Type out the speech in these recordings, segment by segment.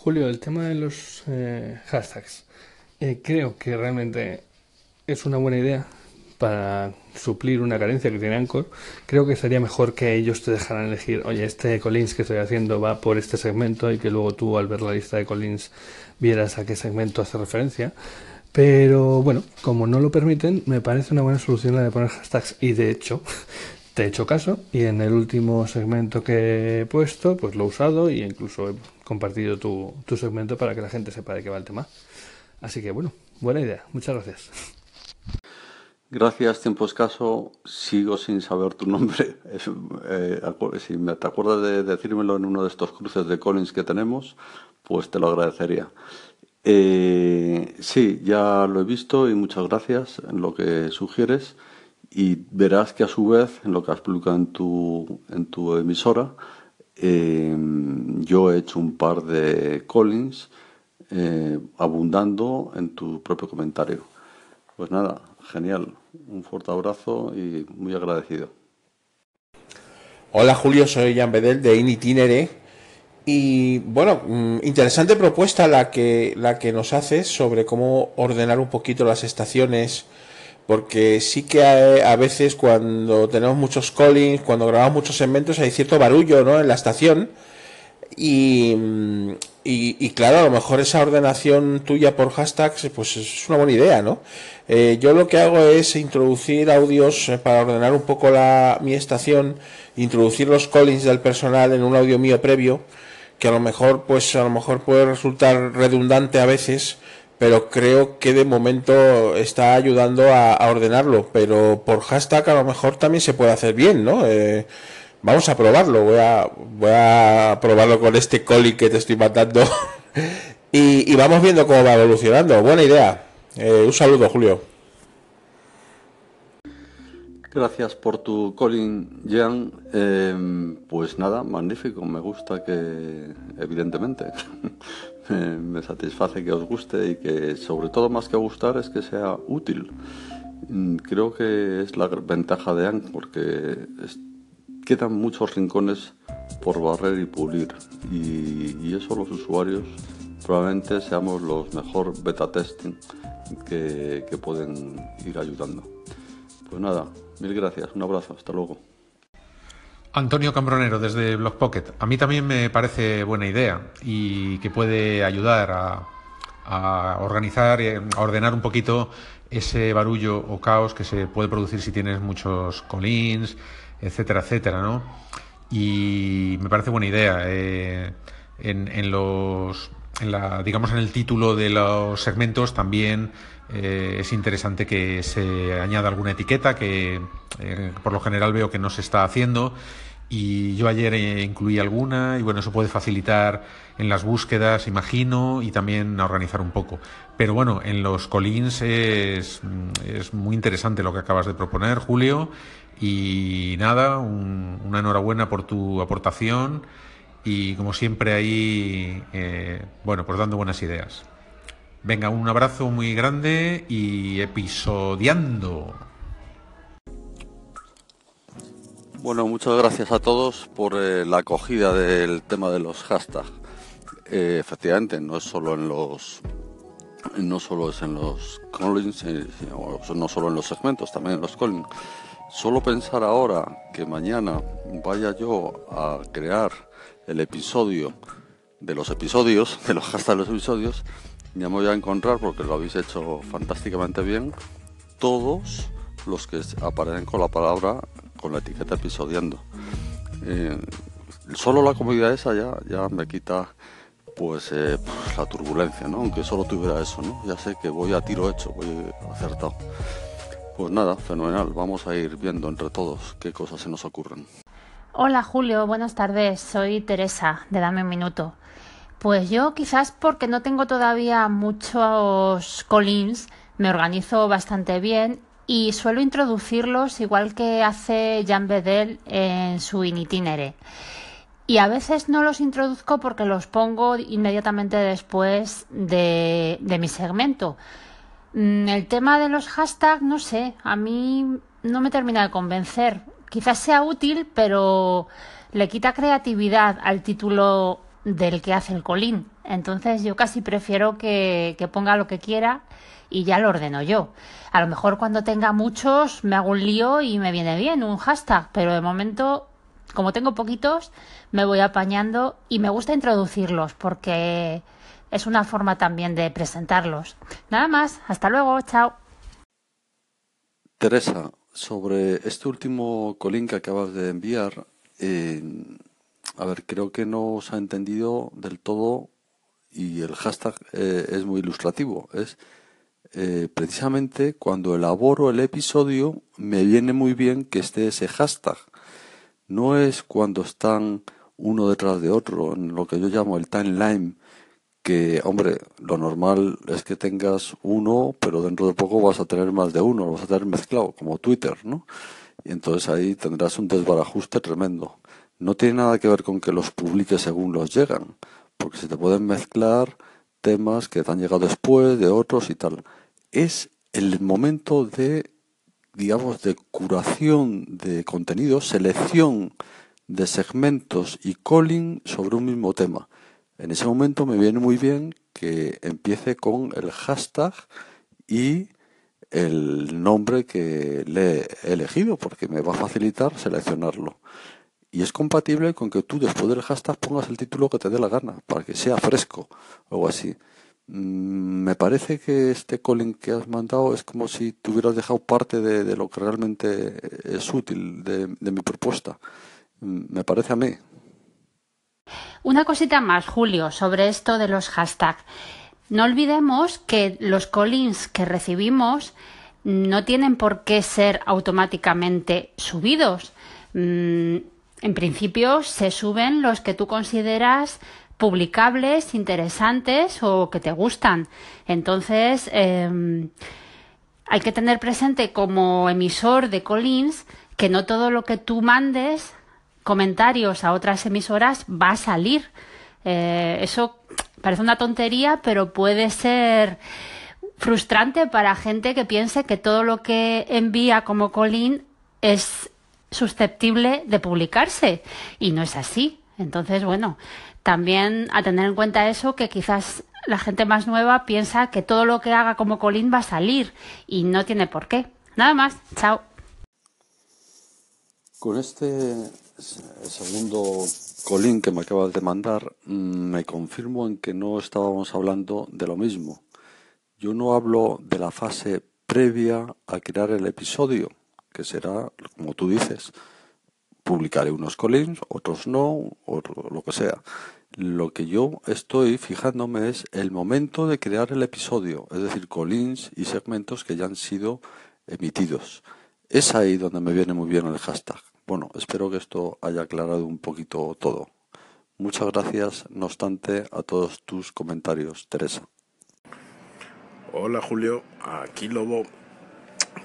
Julio, el tema de los eh, hashtags. Eh, creo que realmente es una buena idea para suplir una carencia que tiene Anchor. Creo que sería mejor que ellos te dejaran elegir, oye, este Collins que estoy haciendo va por este segmento y que luego tú al ver la lista de Collins vieras a qué segmento hace referencia. Pero bueno, como no lo permiten, me parece una buena solución la de poner hashtags y de hecho te he hecho caso y en el último segmento que he puesto, pues lo he usado y incluso he compartido tu, tu segmento para que la gente sepa de qué va el tema. Así que bueno, buena idea. Muchas gracias. Gracias, tiempo escaso. Sigo sin saber tu nombre. Eh, si me, te acuerdas de decírmelo en uno de estos cruces de Collins que tenemos, pues te lo agradecería. Eh, sí, ya lo he visto y muchas gracias en lo que sugieres. Y verás que a su vez, en lo que has publicado en tu, en tu emisora, eh, yo he hecho un par de Collins abundando en tu propio comentario. Pues nada, genial. Un fuerte abrazo y muy agradecido. Hola Julio, soy Jan Bedel de Initinere. Y bueno, mm, interesante propuesta la que, la que nos haces sobre cómo ordenar un poquito las estaciones, porque sí que a, veces cuando tenemos muchos callings, cuando grabamos muchos segmentos, hay cierto barullo ¿no? en la estación. Y, y, claro, a lo mejor esa ordenación tuya por hashtags, pues es una buena idea, ¿no? Eh, yo lo que hago es introducir audios eh, para ordenar un poco la, mi estación, introducir los callings del personal en un audio mío previo, que a lo mejor, pues a lo mejor puede resultar redundante a veces, pero creo que de momento está ayudando a, ordenarlo. Pero por hashtag a lo mejor también se puede hacer bien, ¿no? Eh, Vamos a probarlo, voy a, voy a probarlo con este coli que te estoy matando y, vamos viendo cómo va evolucionando. Buena idea. Eh, un saludo, Julio. Gracias por tu calling, Jean. Em, pues nada, magnífico. Me gusta que, evidentemente, me satisface que os guste y que, sobre todo, más que gustar, es que sea útil. Mm, creo que es la ventaja de Anne porque quedan muchos rincones por barrer y pulir y, eso los usuarios probablemente seamos los mejor beta testing que pueden ir ayudando. Pues nada, mil gracias, un abrazo, hasta luego. Antonio Cambronero desde Block Pocket. A mí también me parece buena idea y que puede ayudar a, organizar y a ordenar un poquito ese barullo o caos que se puede producir si tienes muchos collins, etcétera, etcétera, ¿no? Y me parece buena idea. Eh, en, los, en la, digamos, en el título de los segmentos también eh, es interesante que se añada alguna etiqueta que eh, por lo general veo que no se está haciendo. Y yo ayer incluí alguna y bueno, eso puede facilitar en las búsquedas, imagino, y también a organizar un poco. Pero bueno, en los colins es, es muy interesante lo que acabas de proponer, Julio, y nada, una enhorabuena por tu aportación y como siempre ahí, eh, bueno, pues dando buenas ideas. Venga, un abrazo muy grande y episodiando. Bueno, muchas gracias a todos por eh, la acogida del tema de los hashtags. Eh, efectivamente, no es solo en los no solo es en los callings, no solo en los segmentos, también en los callings. Solo pensar ahora que mañana vaya yo a crear el episodio de los episodios, de los hashtags de los episodios, ya me voy a encontrar, porque lo habéis hecho fantásticamente bien, todos los que aparecen con la palabra, con la etiqueta episodiando. Eh, solo la comodidad esa ya, ya me quita pues, eh, pues la turbulencia, ¿no? Aunque solo tuviera eso, ¿no? Ya sé que voy a tiro hecho, voy acertado. Pues nada, fenomenal. Vamos a ir viendo entre todos qué cosas se nos ocurren. Hola Julio, buenas tardes. Soy Teresa de Dame un Minuto. Pues yo quizás porque no tengo todavía muchos collins, me organizo bastante bien y suelo introducirlos igual que hace Jan Bedel en su itinerary. Y a veces no los introduzco porque los pongo inmediatamente después de, de mi segmento. Mm, el tema de los hashtags, no sé, a mí no me termina de convencer. Quizás sea útil, pero le quita creatividad al título del que hace el colín. Entonces yo casi prefiero que, que ponga lo que quiera y ya lo ordeno yo. A lo mejor cuando tenga muchos me hago un lío y me viene bien un hashtag, pero de momento, como tengo poquitos, me voy apañando y me gusta introducirlos porque es una forma también de presentarlos. Nada más, hasta luego, chao. Teresa, sobre este último colín que acabas de enviar, eh, a ver, creo que no os ha entendido del todo y el hashtag eh, es muy ilustrativo. Es eh, precisamente cuando elaboro el episodio me viene muy bien que esté ese hashtag. No es cuando están uno detrás de otro, en lo que yo llamo el timeline, que, hombre, lo normal es que tengas uno, pero dentro de poco vas a tener más de uno, lo vas a tener mezclado, como Twitter, ¿no? Y entonces ahí tendrás un desbarajuste tremendo. No tiene nada que ver con que los publiques según los llegan, porque se te pueden mezclar temas que te han llegado después de otros y tal. Es el momento de, digamos, de curación de contenidos, selección de segmentos y calling sobre un mismo tema. En ese momento me viene muy bien que empiece con el hashtag y el nombre que le he elegido porque me va a facilitar seleccionarlo. Y es compatible con que tú después del hashtag pongas el título que te dé la gana, para que sea fresco o algo así. Mm, me parece que este calling que has mandado es como si te hubieras dejado parte de, lo que realmente es útil de, de mi propuesta. Mm, me parece a mí. Una cosita más, Julio, sobre esto de los hashtags. No olvidemos que los callings que recibimos no tienen por qué ser automáticamente subidos. Mm, en principio se suben los que tú consideras publicables, interesantes o que te gustan. Entonces, em, hay que tener presente como emisor de Collins que no todo lo que tú mandes comentarios a otras emisoras va a salir. Eh, eso parece una tontería, pero puede ser frustrante para gente que piense que todo lo que envía como Colin es susceptible de publicarse y no es así. Entonces, bueno, también a tener en cuenta eso que quizás la gente más nueva piensa que todo lo que haga como Colin va a salir y no tiene por qué. Nada más, chao. Con este segundo colín que me acabas de mandar, mm, me confirmo en que no estábamos hablando de lo mismo. Yo no hablo de la fase previa a crear el episodio, que será, como tú dices, publicaré unos colins, otros no, o lo que sea. Lo que yo estoy fijándome es el momento de crear el episodio, es decir, colins y segmentos que ya han sido emitidos. Es ahí donde me viene muy bien el hashtag. Bueno, espero que esto haya aclarado un poquito todo. Muchas gracias, no obstante, a todos tus comentarios, Teresa. Hola Julio, aquí Lobo.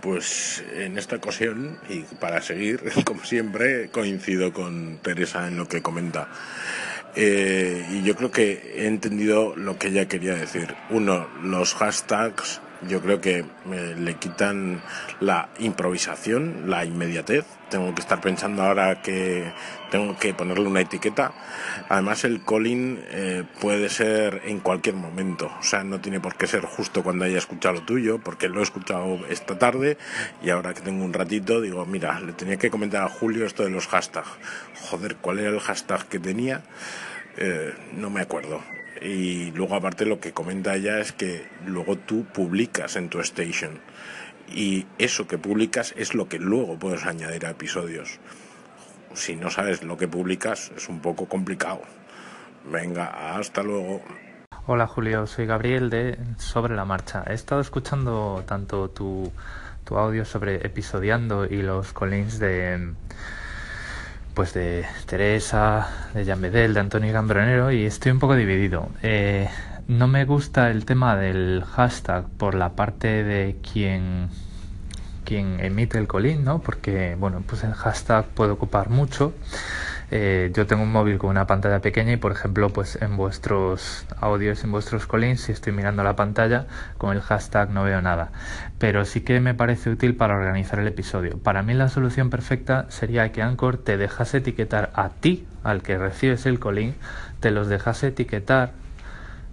Pues en esta ocasión, y para seguir, como siempre, coincido con Teresa en lo que comenta. Eh, y yo creo que he entendido lo que ella quería decir. Uno, los hashtags yo creo que le quitan la improvisación, la inmediatez. Tengo que estar pensando ahora que tengo que ponerle una etiqueta. Además, el calling eh, puede ser en cualquier momento. O sea, no tiene por qué ser justo cuando haya escuchado lo tuyo, porque lo he escuchado esta tarde y ahora que tengo un ratito digo, mira, le tenía que comentar a Julio esto de los hashtags. Joder, ¿cuál era el hashtag que tenía? Eh, no me acuerdo. Y luego aparte lo que comenta ella es que luego tú publicas en tu station y eso que publicas es lo que luego puedes añadir a episodios. Si no sabes lo que publicas es un poco complicado. Venga, hasta luego. Hola Julio, soy Gabriel de Sobre la Marcha. He estado escuchando tanto tu, tu audio sobre episodiando y los collins de pues de Teresa, de Jean Bedel, de Antonio Gambronero y estoy un poco dividido. Eh, no me gusta el tema del hashtag por la parte de quien quien emite el colín, ¿no? Porque bueno, pues el hashtag puede ocupar mucho eh, yo tengo un móvil con una pantalla pequeña y por ejemplo pues en vuestros audios, en vuestros collins, si estoy mirando la pantalla con el hashtag no veo nada. Pero sí que me parece útil para organizar el episodio. Para mí la solución perfecta sería que Anchor te dejase etiquetar a ti al que recibes el colín te los dejase etiquetar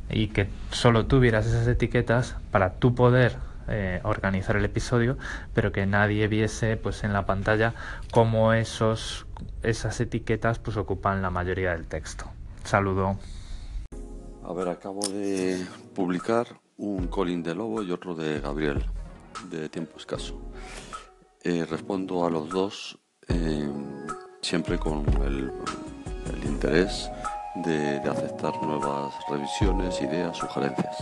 y que solo tuvieras esas etiquetas para tú poder eh, organizar el episodio, pero que nadie viese pues en la pantalla cómo esos esas etiquetas pues ocupan la mayoría del texto. Saludo. A ver, acabo de publicar un Colin de Lobo y otro de Gabriel, de tiempo escaso. Eh, respondo a los dos eh, siempre con el, interés de, aceptar nuevas revisiones, ideas, sugerencias.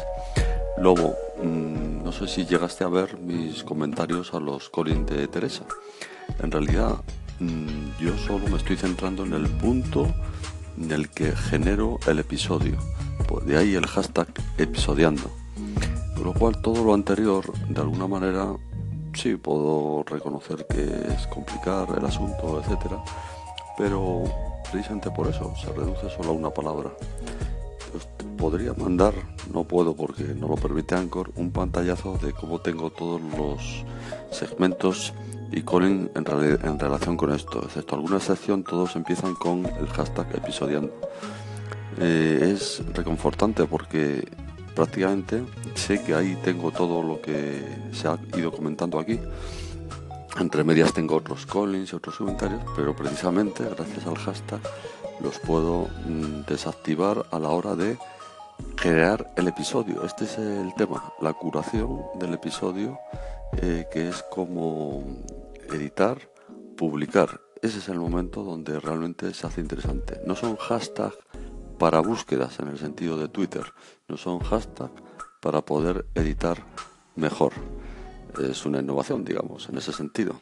Lobo, mm, no sé si llegaste a ver mis comentarios a los Colin de Teresa. En realidad, mm, yo solo me estoy centrando en el punto en el que genero el episodio. Pues de ahí el hashtag episodiando. Con lo cual todo lo anterior, de alguna manera, sí puedo reconocer que es complicar el asunto, etcétera, pero precisamente por eso se reduce solo a una palabra. Podría mandar, no puedo porque no lo permite Anchor, un pantallazo de cómo tengo todos los segmentos y Colin en, relación con esto. Excepto alguna excepción, todos empiezan con el hashtag episodiando. Eh, es reconfortante porque prácticamente sé que ahí tengo todo lo que se ha ido comentando aquí. Entre medias tengo otros Collins y otros comentarios, pero precisamente gracias al hashtag los puedo mm, desactivar a la hora de crear el episodio. Este es el tema, la curación del episodio, eh, que es como editar, publicar. Ese es el momento donde realmente se hace interesante. No son hashtags para búsquedas en el sentido de Twitter, no son hashtags para poder editar mejor. Es una innovación, digamos, en ese sentido.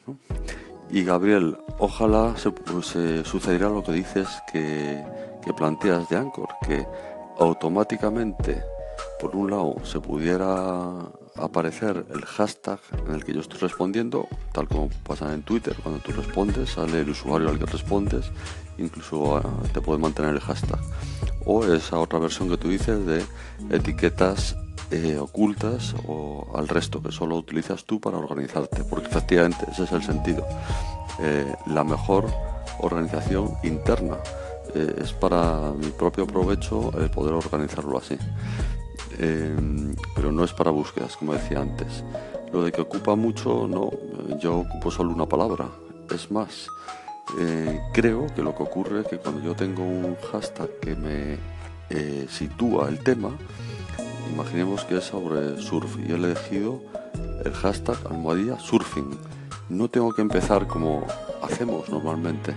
Y Gabriel, ojalá se, pues, sucediera lo que dices que, que planteas de Anchor, que automáticamente, por un lado, se pudiera aparecer el hashtag en el que yo estoy respondiendo, tal como pasa en Twitter, cuando tú respondes, sale el usuario al que respondes, incluso ah, te puede mantener el hashtag. O esa otra versión que tú dices de etiquetas eh, ocultas o al resto que solo utilizas tú para organizarte, porque efectivamente ese es el sentido. Eh, la mejor organización interna. Eh, es para mi propio provecho el poder organizarlo así. Pero no es para búsquedas, como decía antes. Lo de que ocupa mucho, no, yo ocupo solo una palabra. Es más, creo que lo que ocurre es que cuando yo tengo un hashtag que me sitúa el tema, imaginemos que es sobre surf y he elegido el hashtag almohadilla surfing. No tengo que empezar como hacemos normalmente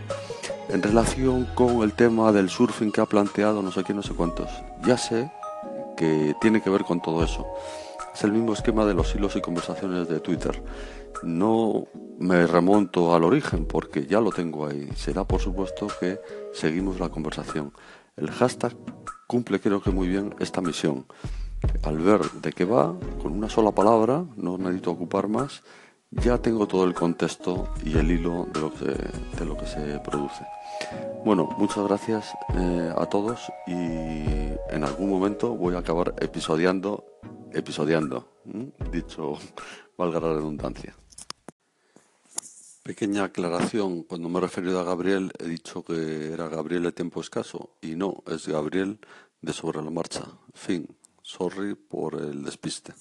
en relación con el tema del surfing que ha planteado no sé quién, no sé cuántos. Ya sé que tiene que ver con todo eso. Es el mismo esquema de los hilos y conversaciones de Twitter. No me remonto al origen porque ya lo tengo ahí. Será por supuesto que seguimos la conversación. El hashtag cumple creo que muy bien esta misión. Al ver de qué va, con una sola palabra, no necesito ocupar más, ya tengo todo el contexto y el hilo de lo que de lo que se produce. Bueno, muchas gracias eh, a todos y en algún momento voy a acabar episodiando, episodiando, dicho valga la redundancia. Pequeña aclaración, cuando me he referido a Gabriel he dicho que era Gabriel de tiempo escaso y no, es Gabriel de sobre la marcha. Fin, sorry por el despiste.